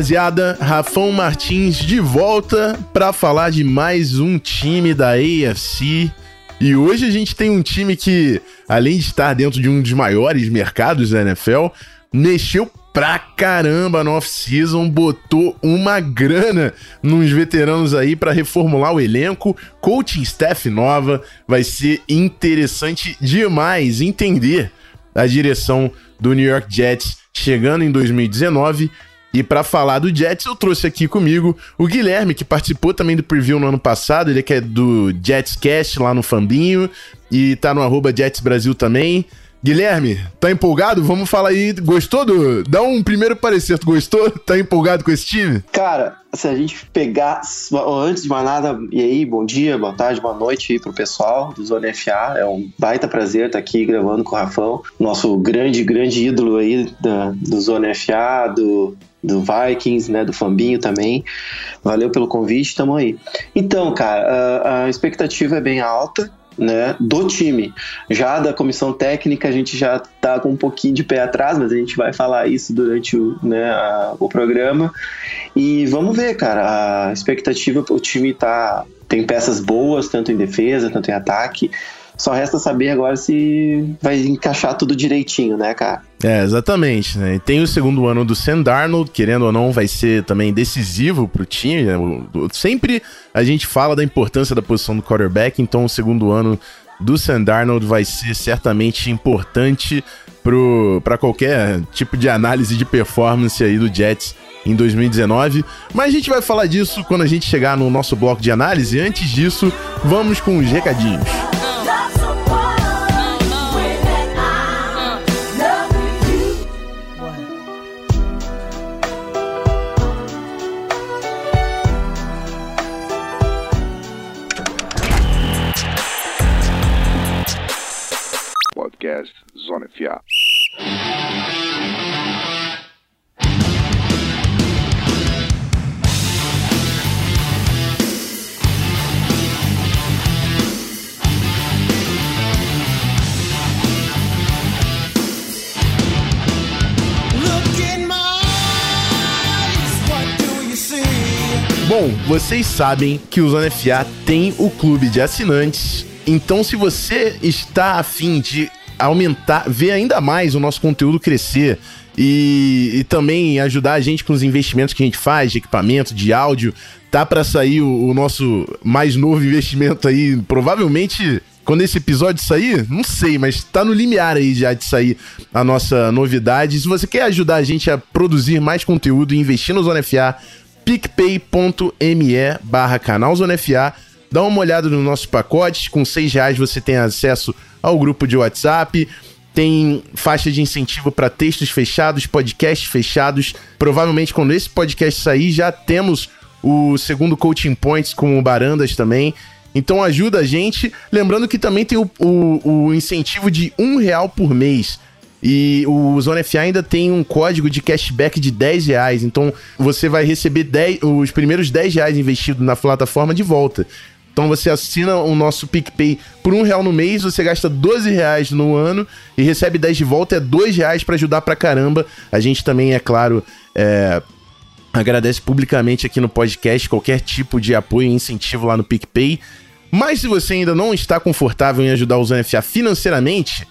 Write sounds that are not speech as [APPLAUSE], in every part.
Rapaziada, Rafão Martins de volta para falar de mais um time da AFC. E hoje a gente tem um time que, além de estar dentro de um dos maiores mercados da NFL, mexeu pra caramba no off-season, botou uma grana nos veteranos aí para reformular o elenco, coaching staff nova, vai ser interessante demais entender a direção do New York Jets chegando em 2019 e para falar do Jets, eu trouxe aqui comigo o Guilherme, que participou também do preview no ano passado. Ele que é do Jetscast lá no Fambinho e tá no arroba Jets Brasil também. Guilherme, tá empolgado? Vamos falar aí. Gostou do. Dá um primeiro parecer. Tu gostou? Tá empolgado com esse time? Cara, se a gente pegar. Antes de mais nada, e aí, bom dia, boa tarde, boa noite aí pro pessoal do Zona FA. É um baita prazer estar aqui gravando com o Rafão, nosso grande, grande ídolo aí da, do Zona FA, do, do Vikings, né, do Fambinho também. Valeu pelo convite, tamo aí. Então, cara, a, a expectativa é bem alta né, do time. Já da comissão técnica, a gente já tá com um pouquinho de pé atrás, mas a gente vai falar isso durante o, né, a, o programa. E vamos ver, cara, a expectativa, o time tá, tem peças boas, tanto em defesa, tanto em ataque. Só resta saber agora se vai encaixar tudo direitinho, né, cara? É, exatamente, né? Tem o segundo ano do Sam Darnold, querendo ou não, vai ser também decisivo time. Né? Sempre a gente fala da importância da posição do quarterback, então o segundo ano do Sam Darnold vai ser certamente importante para qualquer tipo de análise de performance aí do Jets em 2019. Mas a gente vai falar disso quando a gente chegar no nosso bloco de análise. Antes disso, vamos com os recadinhos. FA. Bom, vocês sabem que o Zona FA tem o clube de assinantes. Então, se você está afim de aumentar, ver ainda mais o nosso conteúdo crescer e, e também ajudar a gente com os investimentos que a gente faz de equipamento, de áudio. Tá para sair o, o nosso mais novo investimento aí, provavelmente quando esse episódio sair, não sei, mas tá no limiar aí já de sair a nossa novidade. Se você quer ajudar a gente a produzir mais conteúdo e investir no Zona FA, picpay.me barra canal Zona FA. Dá uma olhada nos nossos pacotes. Com seis reais você tem acesso ao grupo de WhatsApp. Tem faixa de incentivo para textos fechados, podcasts fechados. Provavelmente, quando esse podcast sair, já temos o segundo Coaching Points com o Barandas também. Então ajuda a gente. Lembrando que também tem o, o, o incentivo de um real por mês. E o Zona FA ainda tem um código de cashback de 10 reais. Então você vai receber 10, os primeiros 10 reais investidos na plataforma de volta. Então você assina o nosso PicPay por um real no mês, você gasta 12 reais no ano e recebe 10 de volta, é 2 reais para ajudar pra caramba. A gente também, é claro, é, agradece publicamente aqui no podcast qualquer tipo de apoio e incentivo lá no PicPay. Mas se você ainda não está confortável em ajudar o ZFA financeiramente,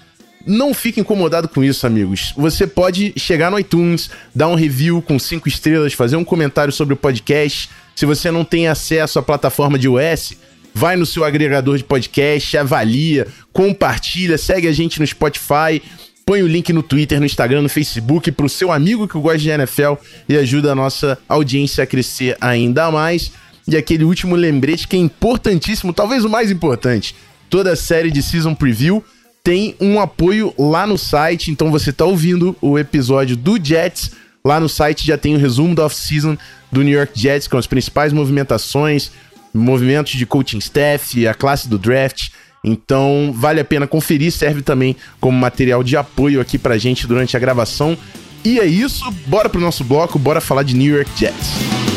não fique incomodado com isso, amigos. Você pode chegar no iTunes, dar um review com 5 estrelas, fazer um comentário sobre o podcast. Se você não tem acesso à plataforma de iOS, vai no seu agregador de podcast, avalia, compartilha, segue a gente no Spotify, põe o link no Twitter, no Instagram, no Facebook para o seu amigo que gosta de NFL e ajuda a nossa audiência a crescer ainda mais. E aquele último lembrete que é importantíssimo, talvez o mais importante. Toda a série de Season Preview tem um apoio lá no site. Então você tá ouvindo o episódio do Jets. Lá no site já tem o resumo da off-season do New York Jets, com as principais movimentações, movimentos de coaching staff, a classe do draft. Então vale a pena conferir, serve também como material de apoio aqui pra gente durante a gravação. E é isso, bora pro nosso bloco, bora falar de New York Jets.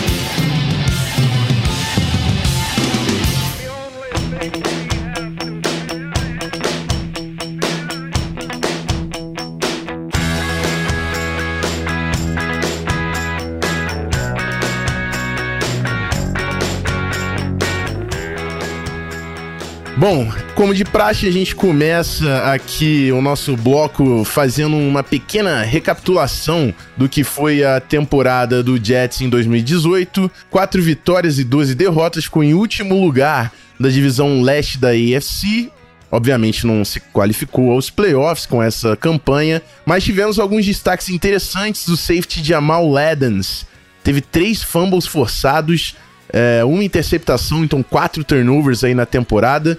Bom, como de praxe, a gente começa aqui o nosso bloco fazendo uma pequena recapitulação do que foi a temporada do Jets em 2018. Quatro vitórias e 12 derrotas, ficou em último lugar da divisão leste da AFC. Obviamente não se qualificou aos playoffs com essa campanha, mas tivemos alguns destaques interessantes. O safety Jamal Ladens teve três fumbles forçados, é, uma interceptação, então quatro turnovers aí na temporada,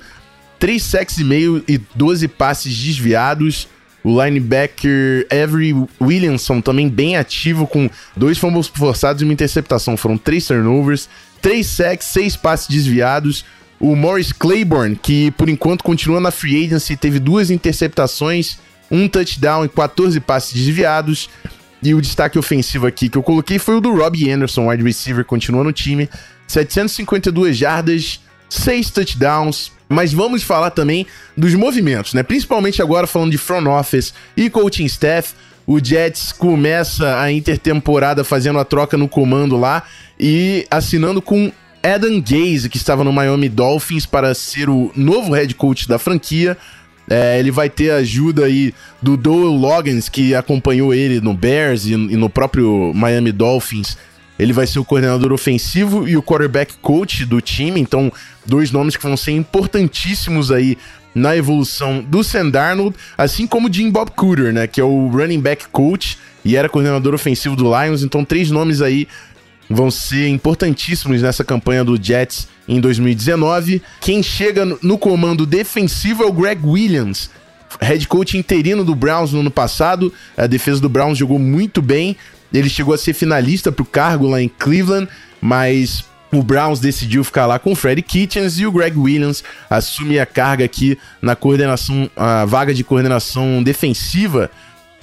três sacks e meio e 12 passes desviados. O linebacker Avery Williamson também bem ativo, com dois fumbles forçados e uma interceptação. Foram três turnovers, três sacks, seis passes desviados. O Morris Claiborne, que por enquanto continua na free agency, teve duas interceptações, um touchdown e 14 passes desviados. E o destaque ofensivo aqui que eu coloquei foi o do Robbie Anderson, wide receiver, continua no time. 752 jardas, 6 touchdowns. Mas vamos falar também dos movimentos, né? Principalmente agora falando de front office e coaching staff. O Jets começa a intertemporada fazendo a troca no comando lá e assinando com Adam Gaze, que estava no Miami Dolphins para ser o novo head coach da franquia. É, ele vai ter a ajuda aí do Doyle Loggins, que acompanhou ele no Bears e, e no próprio Miami Dolphins ele vai ser o coordenador ofensivo e o quarterback coach do time, então dois nomes que vão ser importantíssimos aí na evolução do Sam Darnold, assim como Jim Bob Cooter, né, que é o running back coach e era coordenador ofensivo do Lions, então três nomes aí vão ser importantíssimos nessa campanha do Jets em 2019. Quem chega no comando defensivo é o Greg Williams, head coach interino do Browns no ano passado. A defesa do Browns jogou muito bem, ele chegou a ser finalista para o cargo lá em Cleveland, mas o Browns decidiu ficar lá com o Freddy Kitchens e o Greg Williams assume a carga aqui na coordenação, a vaga de coordenação defensiva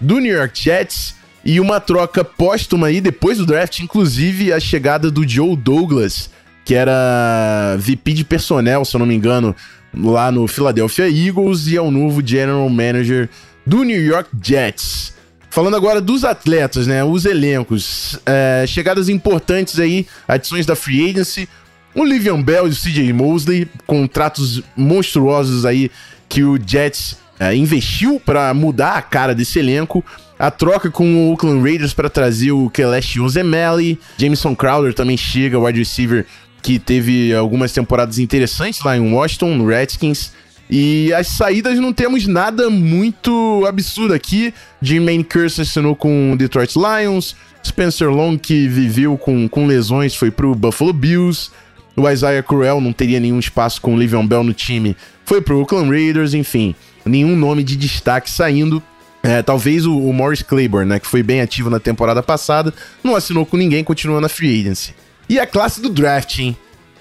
do New York Jets. E uma troca póstuma aí, depois do draft, inclusive a chegada do Joe Douglas, que era VP de personnel, se eu não me engano, lá no Philadelphia Eagles, e é o novo General Manager do New York Jets. Falando agora dos atletas, né? Os elencos. É, chegadas importantes aí, adições da Free Agency. O Livian Bell e o CJ Mosley, contratos monstruosos aí que o Jets é, investiu para mudar a cara desse elenco. A troca com o Oakland Raiders para trazer o Kelechi Ozemeli. Jameson Crowder também chega, wide receiver que teve algumas temporadas interessantes lá em Washington, no Redskins. E as saídas não temos nada muito absurdo aqui. Jermaine Curse assinou com o Detroit Lions. Spencer Long, que viveu com, com lesões, foi pro Buffalo Bills. O Isaiah Crowell não teria nenhum espaço com o Livion Bell no time, foi pro Oakland Raiders, enfim. Nenhum nome de destaque saindo. É, talvez o, o, Morris Claiborne, né, que foi bem ativo na temporada passada, não assinou com ninguém, continua na free agency. E a classe do draft, hein?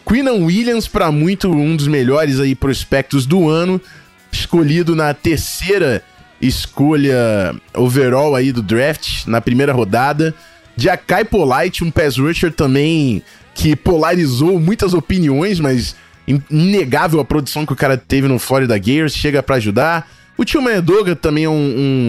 Queenan Williams, para muito um dos melhores aí prospectos do ano, escolhido na terceira escolha overall aí do draft, na primeira rodada. Jackai Polite, um pass rusher também que polarizou muitas opiniões, mas inegável a produção que o cara teve no Florida Gators, chega para ajudar. O Tio Medoga também é um,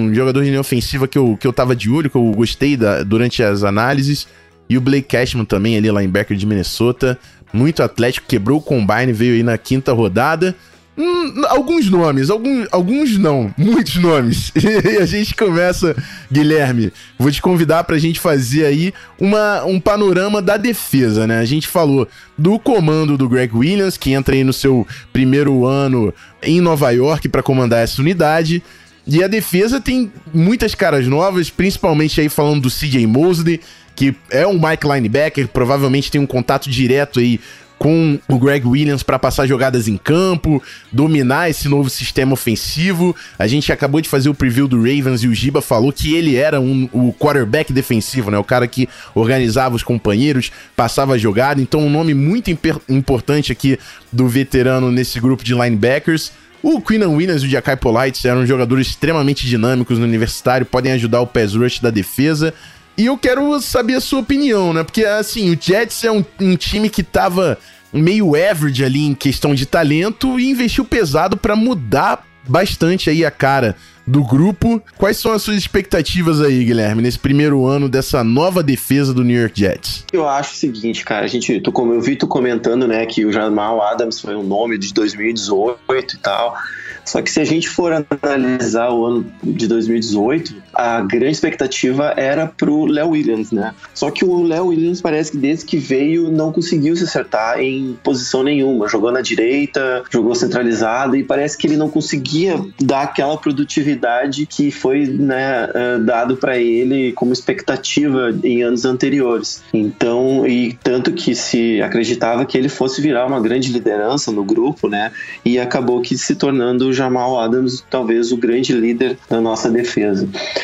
um, jogador de linha ofensiva que eu, que eu tava de olho, que eu gostei da, durante as análises. E o Blake Cashman também, ali, linebacker de Minnesota muito atlético, quebrou o combine, veio aí na quinta rodada. Hum, alguns nomes, alguns, alguns não, muitos nomes. [LAUGHS] E a gente começa, Guilherme, vou te convidar para a gente fazer aí uma, um panorama da defesa, né? A gente falou do comando do Greg Williams, que entra aí no seu primeiro ano em Nova York para comandar essa unidade. E a defesa tem muitas caras novas, principalmente aí falando do CJ Mosley, que é um Mike linebacker, provavelmente tem um contato direto aí com o Greg Williams para passar jogadas em campo, dominar esse novo sistema ofensivo. A gente acabou de fazer o preview do Ravens e o Giba falou que ele era um, o quarterback defensivo, né? O cara que organizava os companheiros, passava a jogada. Então, um nome muito importante aqui do veterano nesse grupo de linebackers. O Queenan Williams e o Jackai Polite eram jogadores extremamente dinâmicos no universitário, podem ajudar o pass rush da defesa. E eu quero saber a sua opinião, né? Porque, assim, o Jets é um, um time que tava meio average ali em questão de talento e investiu pesado para mudar bastante aí a cara do grupo. Quais são as suas expectativas aí, Guilherme, nesse primeiro ano dessa nova defesa do New York Jets? Eu acho o seguinte, cara, a gente, tu, eu vi tu comentando, né, que o Jamal Adams foi um nome de 2018 e tal. Só que se a gente for analisar o ano de 2018, a grande expectativa era pro Léo Williams, né? Só que o Léo Williams parece que desde que veio não conseguiu se acertar em posição nenhuma. Jogou na direita, jogou centralizado e parece que ele não conseguia dar aquela produtividade que foi né, eh, dado para ele como expectativa em anos anteriores. Então, e tanto que se acreditava que ele fosse virar uma grande liderança no grupo, né? E acabou que se tornando o Jamal Adams talvez o grande líder da nossa defesa.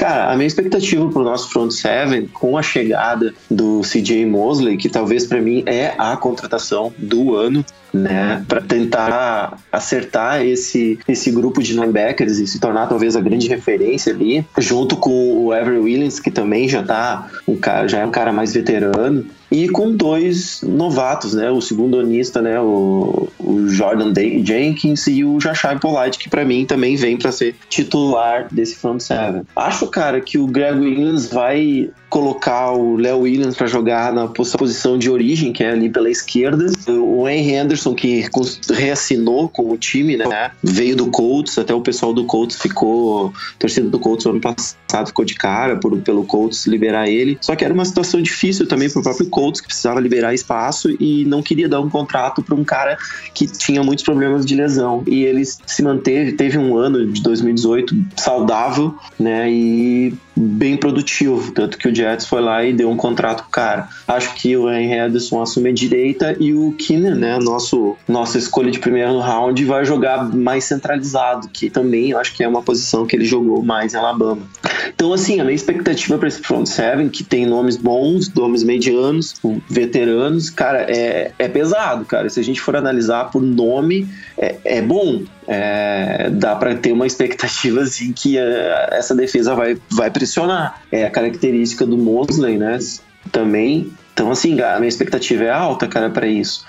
Cara, a minha expectativa para o nosso front seven, com a chegada do CJ Mosley, que talvez para mim é a contratação do ano, né, para tentar acertar esse, esse grupo de linebackers e se tornar talvez a grande referência ali, junto com o Ever Williams, que também já tá um cara, já é um cara mais veterano e com dois novatos, né? O segundo onista, né? O, o Jordan Day Jenkins e o Jashai Polite, que para mim também vem para ser titular desse front seven. Acho, cara, que o Greg Williams vai colocar o Léo Williams para jogar na posição de origem, que é ali pela esquerda. O Henry Anderson, que reassinou com o time, né? Veio do Colts, até o pessoal do Colts ficou. torcendo do Colts no ano passado ficou de cara por, pelo Colts liberar ele. Só que era uma situação difícil também pro próprio Colts, que precisava liberar espaço e não queria dar um contrato para um cara que tinha muitos problemas de lesão. E ele se manteve, teve um ano de 2018 saudável, né? E bem produtivo, tanto que o Jets foi lá e deu um contrato cara. Acho que o Henry Edison assume a direita e o Keenan, né, nosso nossa escolha de primeiro round, vai jogar mais centralizado, que também acho que é uma posição que ele jogou mais em Alabama. Então, assim, a minha expectativa para esse front seven, que tem nomes bons, nomes medianos, veteranos, cara, é, é pesado, cara. Se a gente for analisar por nome, é, é bom. É, dá para ter uma expectativa assim que é, essa defesa vai, vai pressionar. É a característica do Mosley, né? Também. Então, assim, a minha expectativa é alta, cara, para isso.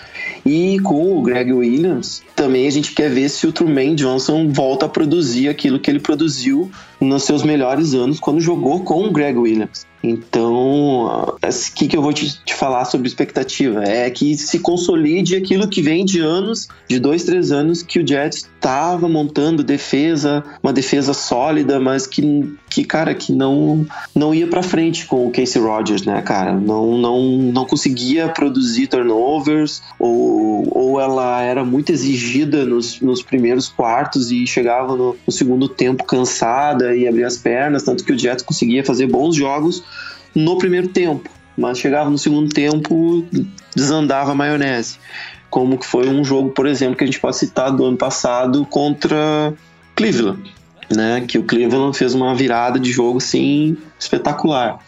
E com o Greg Williams, também a gente quer ver se o Truman Johnson volta a produzir aquilo que ele produziu nos seus melhores anos quando jogou com o Greg Williams. Então, o que, que eu vou te, te, falar sobre expectativa? É que se consolide aquilo que vem de anos, de dois, três anos, que o Jets estava montando defesa, uma defesa sólida, mas que, que cara, que não, não ia para frente com o Casey Rogers, né, cara? Não, não, não conseguia produzir turnovers, ou, ou ela era muito exigida nos, nos primeiros quartos e chegava no, no segundo tempo cansada e abria as pernas, tanto que o Jets conseguia fazer bons jogos no primeiro tempo, mas chegava no segundo tempo, desandava a maionese. Como que foi um jogo, por exemplo, que a gente pode citar do ano passado contra Cleveland, né? Que o Cleveland fez uma virada de jogo assim espetacular.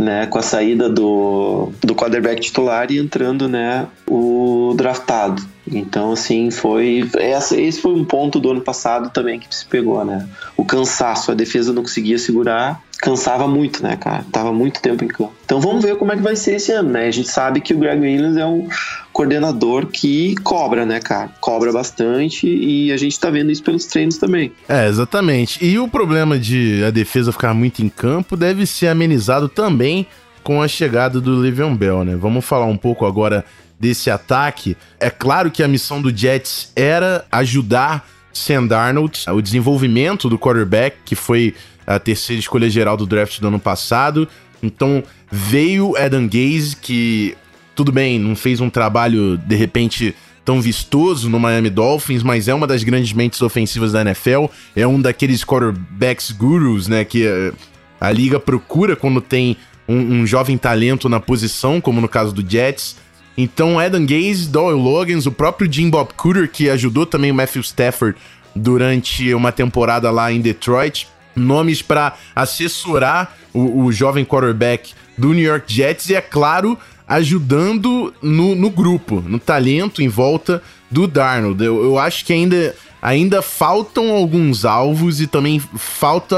Né, com a saída do, do quarterback titular e entrando né, o draftado. Então, assim, foi. Esse foi um ponto do ano passado também que se pegou, né? O cansaço, a defesa não conseguia segurar cansava muito, né, cara? Tava muito tempo em campo. Então vamos ver como é que vai ser esse ano, né? A gente sabe que o Greg Williams é um coordenador que cobra, né, cara? Cobra bastante e a gente tá vendo isso pelos treinos também. É, exatamente. E o problema de a defesa ficar muito em campo deve ser amenizado também com a chegada do Le'Veon Bell, né? Vamos falar um pouco agora desse ataque. É claro que a missão do Jets era ajudar Sam Darnold, o desenvolvimento do quarterback, que foi a terceira escolha geral do draft do ano passado. Então veio Adam Gaze, que tudo bem, não fez um trabalho de repente tão vistoso no Miami Dolphins, mas é uma das grandes mentes ofensivas da NFL, é um daqueles quarterbacks gurus, né, que uh, a liga procura quando tem um, um, jovem talento na posição, como no caso do Jets. Então, Adam Gaze, Doyle Logans, o próprio Jim Bob Cooter, que ajudou também o Matthew Stafford durante uma temporada lá em Detroit, nomes para assessorar o, o, jovem quarterback do New York Jets e, é claro, ajudando no, no grupo, no talento em volta do Darnold. Eu, eu acho que ainda, ainda faltam alguns alvos e também falta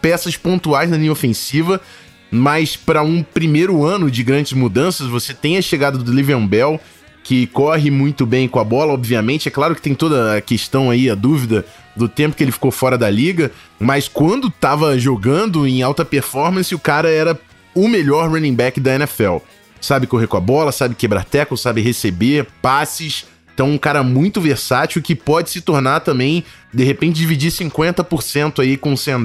peças pontuais na linha ofensiva, mas para um primeiro ano de grandes mudanças, você tem a chegada do Livian Bell, que corre muito bem com a bola, obviamente. É claro que tem toda a questão aí, a dúvida do tempo que ele ficou fora da liga, mas quando estava jogando em alta performance, o cara era o melhor running back da NFL. Sabe correr com a bola, sabe quebrar tackle, sabe receber passes. Então, um cara muito versátil que pode se tornar também, de repente, dividir 50% aí com o Sam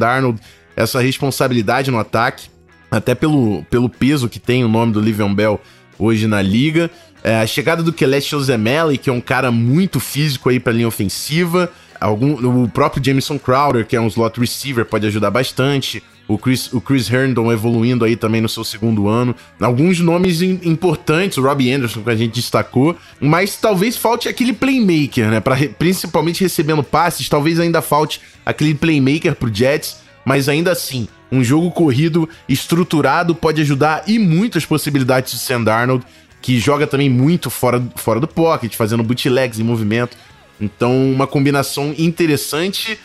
essa responsabilidade no ataque, até pelo, pelo peso que tem o nome do Livion Bell hoje na liga. É, a chegada do Kelest Ozemelli, que é um cara muito físico aí para linha ofensiva. Algum, o próprio Jameson Crowder, que é um slot receiver, pode ajudar bastante. O Chris, o Chris Herndon evoluindo aí também no seu segundo ano. Alguns nomes importantes, o Robbie Anderson, que a gente destacou. Mas talvez falte aquele playmaker, né? Pra, principalmente recebendo passes, talvez ainda falte aquele playmaker pro Jets. Mas ainda assim, um jogo corrido, estruturado, pode ajudar e muitas possibilidades do Sam Darnold, que joga também muito fora, fora do pocket, fazendo bootlegs em movimento. Então, uma combinação interessante.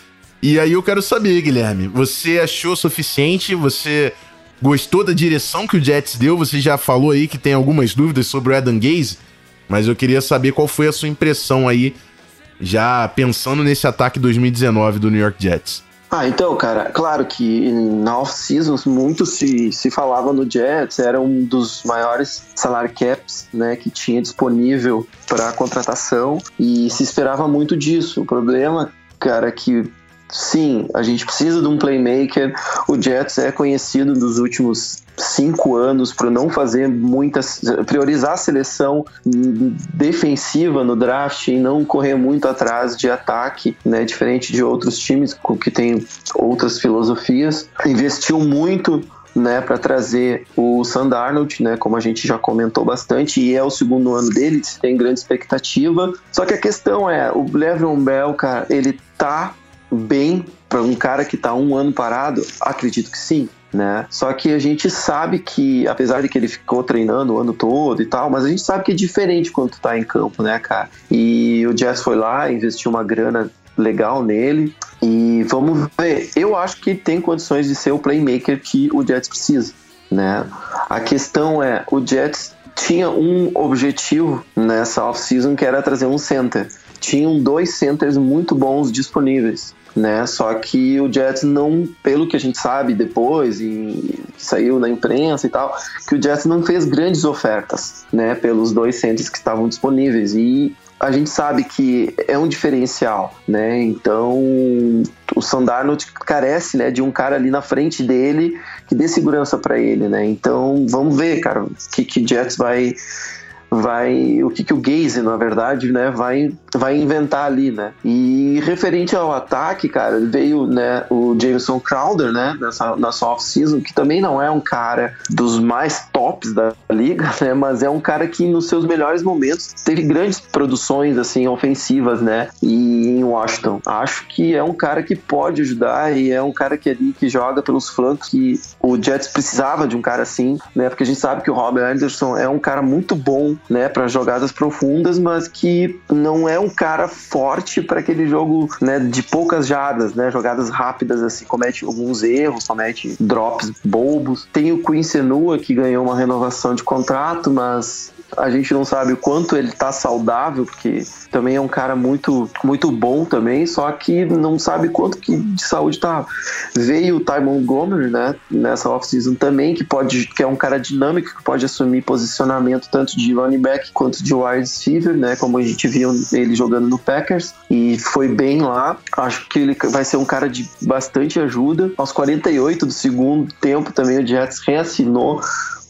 E aí eu quero saber, Guilherme, você achou suficiente? Você gostou da direção que o Jets deu? Você já falou aí que tem algumas dúvidas sobre o Adam Gaze, mas eu queria saber qual foi a sua impressão aí, já pensando nesse ataque 2019 do New York Jets. Ah, então, cara, claro que na off-season muito se, se falava no Jets, era um dos maiores salary caps né, que tinha disponível para contratação e se esperava muito disso. O problema, cara, é que sim, a gente precisa de um playmaker. O Jets é conhecido nos últimos cinco anos para não fazer muitas. priorizar a seleção defensiva no draft e não correr muito atrás de ataque, né? Diferente de outros times que têm outras filosofias. Investiu muito né, para trazer o Sand Arnold, né, como a gente já comentou bastante, e é o segundo ano dele, tem grande expectativa. Só que a questão é, o Le'Veon Bell, cara, ele tá bem para um cara que tá um ano parado? Acredito que sim né? Só que a gente sabe que, apesar de que ele ficou treinando o ano todo e tal, mas a gente sabe que é diferente quando tu tá em campo, né, cara? E o Jazz foi lá, investiu uma grana legal nele e vamos ver. Eu acho que tem condições de ser o playmaker que o Jets precisa, né? A questão é, o Jets tinha um objetivo nessa off-season que era trazer um center. Tinham dois centers muito bons disponíveis né? Só que o Jets não, pelo que a gente sabe depois e saiu na imprensa e tal, que o Jets não fez grandes ofertas, né? Pelos dois centros que estavam disponíveis e a gente sabe que é um diferencial, né? Então o Sandarnold carece, né, de um cara ali na frente dele que dê segurança para ele, né? Então vamos ver, cara, o que que Jets vai vai o que, que o Gaze, na verdade, né, vai, vai inventar ali, né? E referente ao ataque, cara, veio, né, o Jameson Crowder, né, nessa, nessa off-season, que também não é um cara dos mais tops da liga, né, mas é um cara que nos seus melhores momentos teve grandes produções, assim, ofensivas, né, e em Washington. Acho que é um cara que pode ajudar e é um cara que ali que joga pelos flancos que o Jets precisava de um cara assim, né, porque a gente sabe que o Robert Anderson é um cara muito bom né, para jogadas profundas, mas que não é um cara forte para aquele jogo, né, de poucas jardas, né, jogadas rápidas assim, comete alguns erros, comete drops bobos. Tem o Queen Senua que ganhou uma renovação de contrato, mas a gente não sabe o quanto ele tá saudável, porque também é um cara muito, muito bom também, só que não sabe quanto que de saúde tá. Veio o Ty Montgomery, né, nessa off-season também, que pode, que é um cara dinâmico, que pode assumir posicionamento tanto de running back quanto de wide receiver, né, como a gente viu ele jogando no Packers, e foi bem lá. Acho que ele vai ser um cara de bastante ajuda. Aos 48 do segundo tempo também o Jets reassinou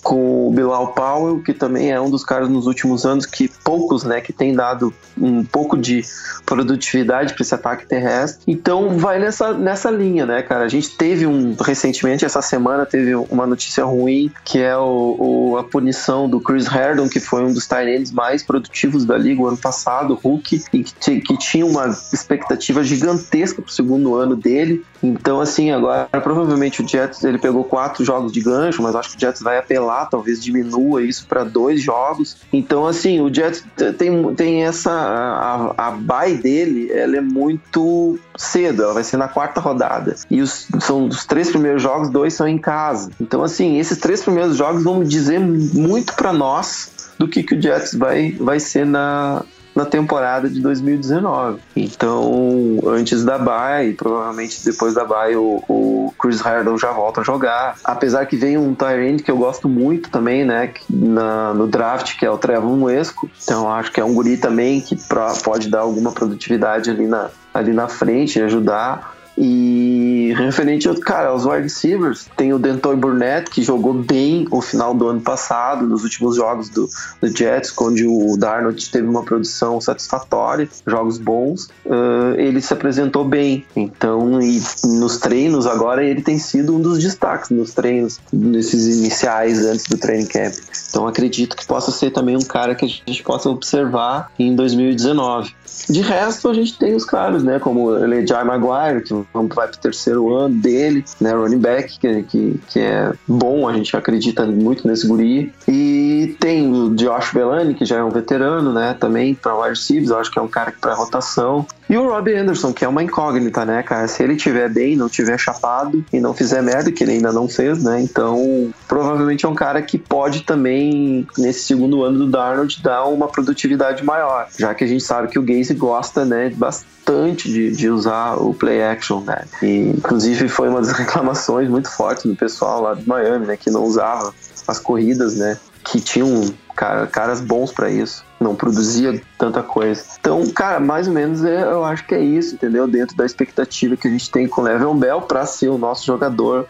com o Bilal Powell, que também é um dos caras nos últimos anos que poucos, né, que tem dado um pouco de produtividade para esse ataque terrestre. Então vai nessa, nessa linha, né, cara? A gente teve um recentemente essa semana teve uma notícia ruim que é o, o a punição do Chris Herndon, que foi um dos tight mais produtivos da liga o ano passado, Hulk, e que, que tinha uma expectativa gigantesca pro segundo ano dele. Então, assim, agora provavelmente o Jets ele pegou quatro jogos de gancho, mas acho que o Jets vai apelar, talvez diminua isso para dois jogos. Então, assim, o Jets tem, tem essa. A, a bye dele, ela é muito cedo, ela vai ser na quarta rodada. E os, são os três primeiros jogos, dois são em casa. Então, assim, esses três primeiros jogos vão dizer muito para nós do que, que o Jets vai, vai ser na, na temporada de 2019. Então, antes da bye, provavelmente depois da bye, o, o Chris Harden já volta a jogar. Apesar que vem um Tyrande que eu gosto muito também, né, na, no draft, que é o Trevor Esco. Então, acho que é um guri também que pra, pode dar alguma produtividade ali na, ali na frente e ajudar. E referente, cara, aos wide receivers, tem o Denton Burnett, que jogou bem o final do ano passado, nos últimos jogos do, do Jets, onde o Darnold teve uma produção satisfatória, jogos bons. Uh, ele se apresentou bem. Então, e nos treinos agora, ele tem sido um dos destaques nos treinos, nesses iniciais antes do training camp. Então, acredito que possa ser também um cara que a gente possa observar em 2019. De resto, a gente tem os caras, né? Como o Lejai Maguire, que vai pro terceiro ano dele, né? Running back, que, que, que é bom, a gente acredita muito nesse guri. E tem o Josh Bellani, que já é um veterano, né? Também para wide receivers, eu acho que é um cara para rotação. E o Robbie Anderson, que é uma incógnita, né, cara? Se ele tiver bem, não tiver chapado e não fizer merda, que ele ainda não fez, né? Então, provavelmente é um cara que pode também, nesse segundo ano do Darnold, dar uma produtividade maior. Já que a gente sabe que o Gaze gosta, né, bastante de, de usar o play action, né? E, inclusive, foi uma das [LAUGHS] reclamações muito fortes do pessoal lá de Miami, né? Que não usava as corridas, né? Que tinham cara, caras bons para isso não produzia tanta coisa. Então, cara, mais ou menos é, eu acho que é isso, entendeu? Dentro da expectativa que a gente tem com o Level Bell para ser o nosso jogador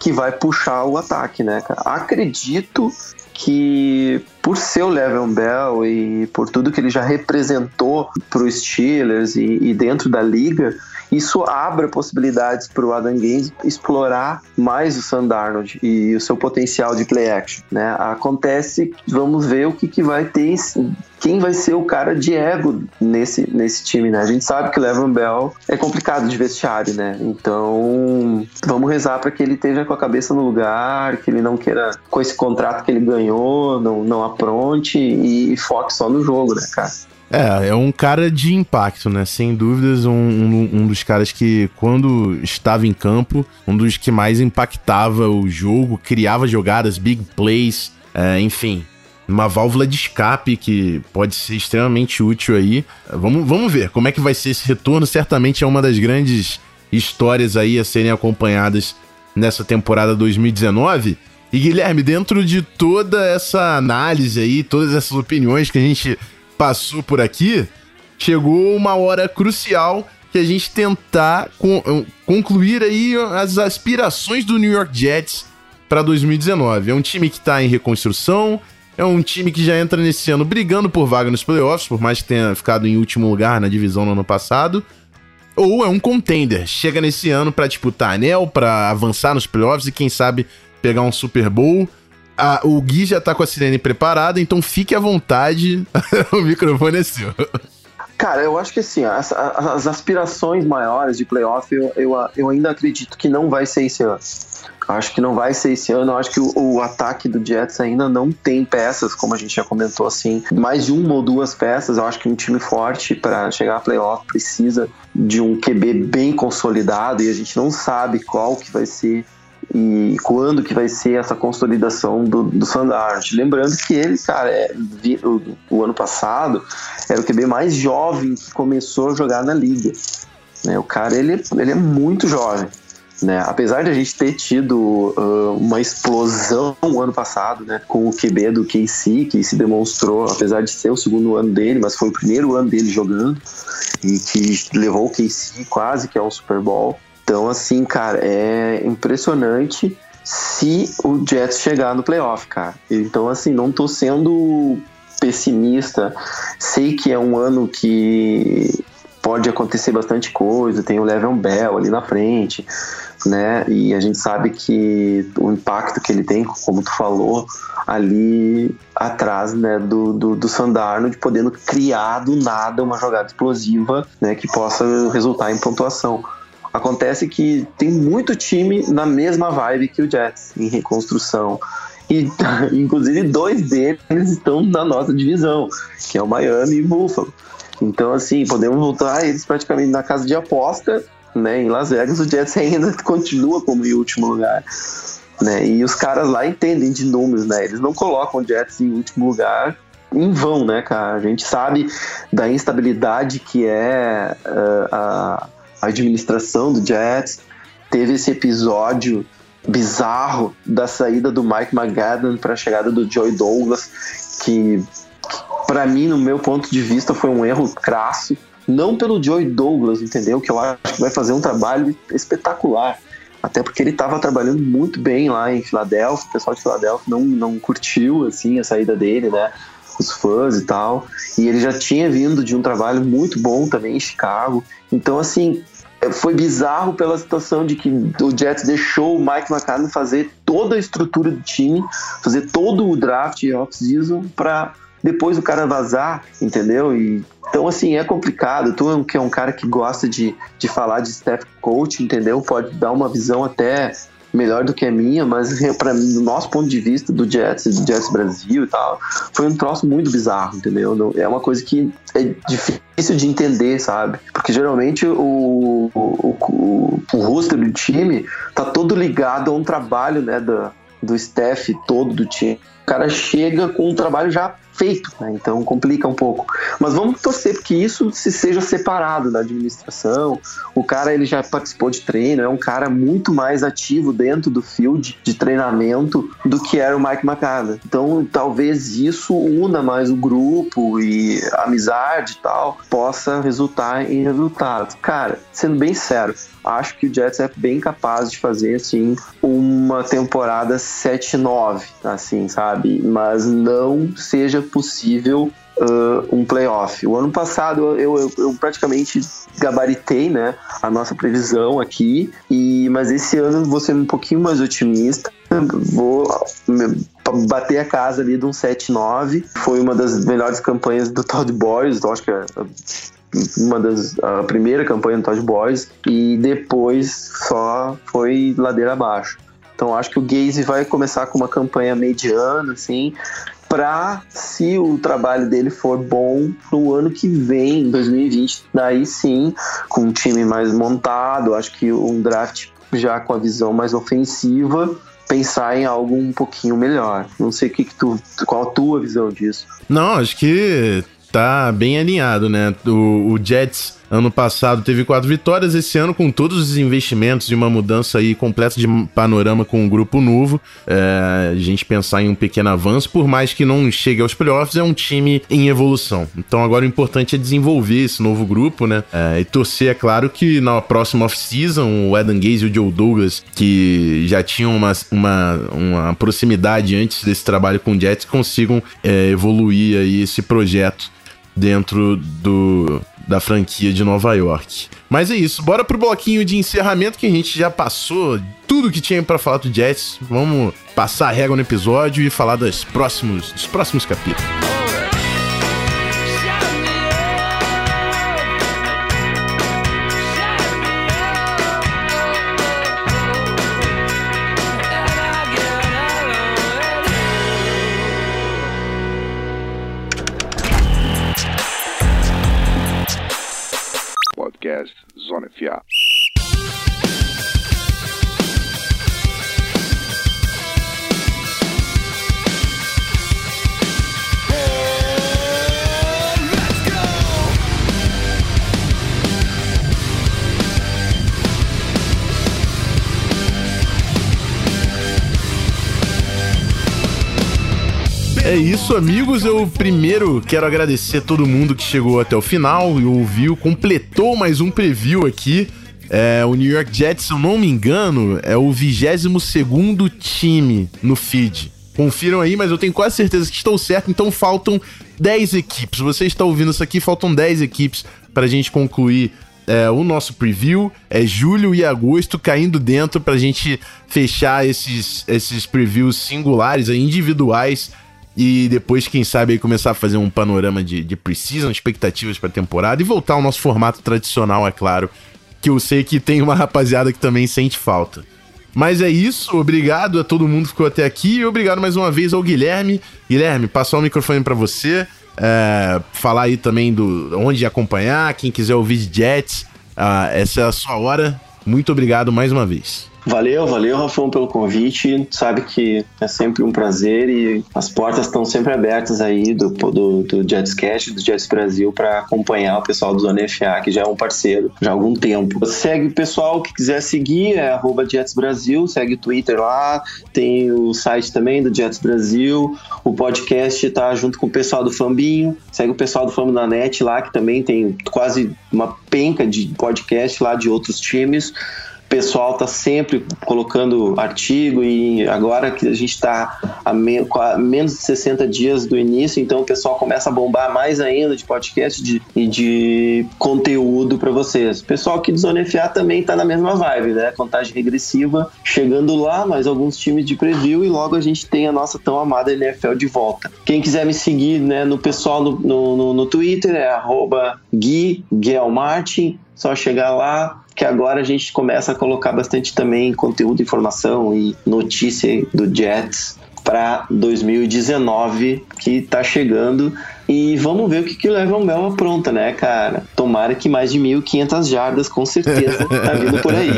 que vai puxar o ataque, né, cara? Acredito que por ser o Le'Veon Bell e por tudo que ele já representou para os Steelers e, e, dentro da liga, isso abre possibilidades para o Adam Gaines explorar mais o Darnold e o seu potencial de play action. Né? Acontece, vamos ver o que, que vai ter, quem vai ser o cara de ego nesse, nesse time. Né? A gente sabe que o Levan Bell é complicado de vestiário, né? Então vamos rezar para que ele esteja com a cabeça no lugar, que ele não queira, com esse contrato que ele ganhou, não, não apronte e, foque só no jogo, né, cara? É, é um cara de impacto, né? Sem dúvidas, um, um, um, dos caras que, quando estava em campo, um dos que mais impactava o jogo, criava jogadas, big plays, é, enfim. Uma válvula de escape que pode ser extremamente útil aí. Vamos, vamos ver como é que vai ser esse retorno. Certamente é uma das grandes histórias aí a serem acompanhadas nessa temporada 2019. E Guilherme, dentro de toda essa análise aí, todas essas opiniões que a gente passou por aqui, chegou uma hora crucial que a gente tentar con concluir aí as aspirações do New York Jets para 2019. É um time que está em reconstrução, é um time que já entra nesse ano brigando por vaga nos playoffs, por mais que tenha ficado em último lugar na divisão no ano passado. Ou é um contender, chega nesse ano para disputar anel, para avançar nos playoffs e quem sabe pegar um Super Bowl o Gui já tá com a sirene preparada, então fique à vontade. [LAUGHS] o microfone é seu. Cara, eu acho que assim, as, as aspirações maiores de playoff, eu, eu, eu, ainda acredito que não vai ser esse ano. Acho que não vai ser esse ano. Acho que o, o, ataque do Jets ainda não tem peças, como a gente já comentou assim. Mais de uma ou duas peças. Eu acho que um time forte para chegar a playoff precisa de um QB bem consolidado e a gente não sabe qual que vai ser e quando que vai ser essa consolidação do, do. Lembrando que ele, cara, é, o, o, ano passado era o QB mais jovem que começou a jogar na liga. Né? O cara, ele, ele é muito jovem. Né? Apesar de a gente ter tido uh, uma explosão no ano passado, né? com o QB do KC, que se demonstrou, apesar de ser o segundo ano dele, mas foi o primeiro ano dele jogando, e que levou o KC quase que ao Super Bowl. Então, assim, cara, é impressionante. se o Jets chegar no playoff, cara. Então, assim, não tô sendo pessimista. Sei que é um ano que pode acontecer bastante coisa, tem o Level Bell ali na frente, né? E a gente sabe que o impacto que ele tem, como tu falou, ali atrás, né, do, do, do Sandarno, de podendo criar do nada uma jogada explosiva, né, que possa resultar em pontuação. Acontece que tem muito time na mesma vibe que o Jets, em reconstrução. E, [LAUGHS] inclusive, dois deles estão na nossa divisão, que é o Miami e o Buffalo. Então, assim, podemos voltar eles praticamente na casa de aposta, né? Em Las Vegas, o Jets ainda [LAUGHS] continua como em último lugar. Né? E os caras lá entendem de números, né? Eles não colocam o Jets em último lugar em vão, né, cara? A gente sabe da instabilidade que é uh, a administração do Jets. Teve esse episódio bizarro da saída do Mike McGadden para a chegada do Joey Douglas, que para mim, no meu ponto de vista, foi um erro crasso. Não pelo Joey Douglas, entendeu? Que eu acho que vai fazer um trabalho espetacular. Até porque ele estava trabalhando muito bem lá em Filadélfia. O pessoal de Filadélfia não, não curtiu assim a saída dele, né? Os fãs e tal. E ele já tinha vindo de um trabalho muito bom também em Chicago. Então, assim, foi bizarro pela situação de que o Jets deixou o Mike McCartney fazer toda a estrutura do time, fazer todo o draft off-season para depois o cara vazar, entendeu? E, então, assim, é complicado. Tu, que é um cara que gosta de, de falar de staff coach, entendeu? Pode dar uma visão até melhor do que a minha, mas para mim, do nosso ponto de vista do Jets, do Jets Brasil e tal, foi um troço muito bizarro, entendeu? é uma coisa que é difícil de entender, sabe? Porque geralmente o, o, o, o roster do time tá todo ligado a um trabalho, né, do, do staff todo do time. O cara chega com um trabalho já feito, né? então complica um pouco. Mas vamos torcer que isso se seja separado da administração. O cara ele já participou de treino, é um cara muito mais ativo dentro do field de treinamento do que era o Mike McCarthy. Então talvez isso una mais o grupo e amizade e tal possa resultar em resultados. Cara, sendo bem sério, acho que o Jets é bem capaz de fazer assim uma temporada 7-9, assim, sabe? Mas não seja possível Uh, um playoff. O ano passado eu, eu, eu, praticamente gabaritei né, a nossa previsão aqui, e mas esse ano vou ser um pouquinho mais otimista. Vou bater a casa ali de um 7-9. Foi uma das melhores campanhas do Todd Boys, acho que é uma das a primeira campanha do Todd Boys e depois só foi ladeira abaixo. Então acho que o Gaze vai começar com uma campanha mediana, assim, para se o trabalho dele for bom no ano que vem, 2020, daí sim, com um time mais montado, acho que um draft já com a visão mais ofensiva, pensar em algo um pouquinho melhor. Não sei que, que tu, qual a tua visão disso. Não, acho que tá bem alinhado, né? O, o Jets Ano passado teve quatro vitórias, esse ano com todos os investimentos e uma mudança aí completa de panorama com um grupo novo, é, a gente pensar em um pequeno avanço, por mais que não chegue aos playoffs, é um time em evolução. Então agora o importante é desenvolver esse novo grupo, né? É, e torcer, é claro, que na próxima off-season o Adam Gaze e o Joe Douglas, que já tinham uma, uma, uma proximidade antes desse trabalho com o Jets, consigam é, evoluir aí esse projeto dentro do, da franquia de Nova York. Mas é isso, bora pro bloquinho de encerramento que a gente já passou tudo que tinha para falar do Jets. Vamos passar a régua no episódio e falar dos próximos, dos próximos capítulos. Isso, amigos. Eu primeiro quero agradecer todo mundo que chegou até o final e ouviu, completou mais um preview aqui É, o New York Jets, se eu não me engano, é o 22 segundo time no feed. Confiram aí, mas eu tenho quase certeza que estou certo, então faltam 10 equipes. Você está ouvindo isso aqui, faltam 10 equipes para a gente concluir é, o nosso preview. É julho e agosto caindo dentro para a gente fechar esses, esses previews singulares, individuais. E depois, quem sabe, aí começar a fazer um panorama de, de preseason, expectativas para a temporada e voltar ao nosso formato tradicional, é claro. Que eu sei que tem uma rapaziada que também sente falta. Mas é isso, obrigado a todo mundo que ficou até aqui e obrigado mais uma vez ao Guilherme. Guilherme, passar o microfone para você, é, falar aí também do onde acompanhar, quem quiser ouvir de Jets, uh, essa é a sua hora. Muito obrigado mais uma vez. Valeu, valeu, Rafão, pelo convite. Sabe que é sempre um prazer e as portas estão sempre abertas aí do, do, do do Jets Brasil, para acompanhar o pessoal do Zona FA, que já é um parceiro já há algum tempo. Segue o pessoal que quiser seguir, é arroba Jets Brasil, segue o Twitter lá, tem o site também do Jets Brasil, o podcast tá junto com o pessoal do Fambinho, segue o pessoal do Famo da Net lá, que também tem quase uma penca de podcast lá de outros times pessoal está sempre colocando artigo e agora que a gente está a, me, a, menos de 60 dias do início, então o pessoal começa a bombar mais ainda de podcast de, e de conteúdo para vocês. O pessoal aqui do Zona FA também está na mesma vibe, né? Contagem regressiva, chegando lá, mais alguns times de preview e logo a gente tem a nossa tão amada NFL de volta. Quem quiser me seguir né, no pessoal no, no, no, Twitter é arroba Gui Martin, só chegar lá, que agora a gente começa a colocar bastante também conteúdo, informação e notícia do Jets para 2019 que está chegando e vamos ver o que, que o Level Mel apronta, né, cara? Tomara que mais de 1.500 jardas, com certeza, tá vindo por aí.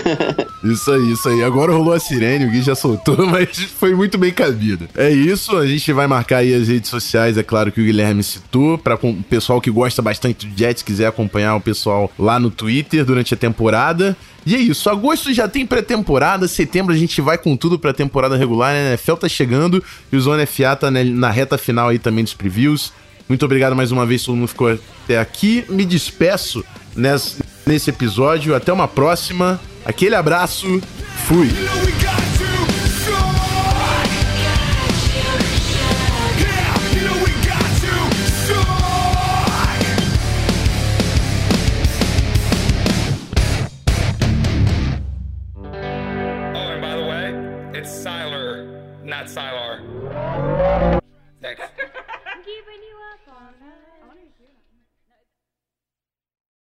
[LAUGHS] isso aí, isso aí. Agora rolou a sirene, o Gui já soltou, [LAUGHS] mas foi muito bem cabido. É isso, a gente vai marcar aí as redes sociais, é claro que o Guilherme citou, para o pessoal que gosta bastante do Jets, quiser acompanhar o pessoal lá no Twitter durante a temporada. E é isso, agosto já tem pré-temporada, setembro a gente vai com tudo pra temporada regular, né? A NFL tá chegando e o Zona FA tá na reta final aí também dos previews. Muito obrigado mais uma vez, todo mundo ficou até aqui. Me despeço nesse, nesse episódio. Até uma próxima. Aquele abraço. Fui.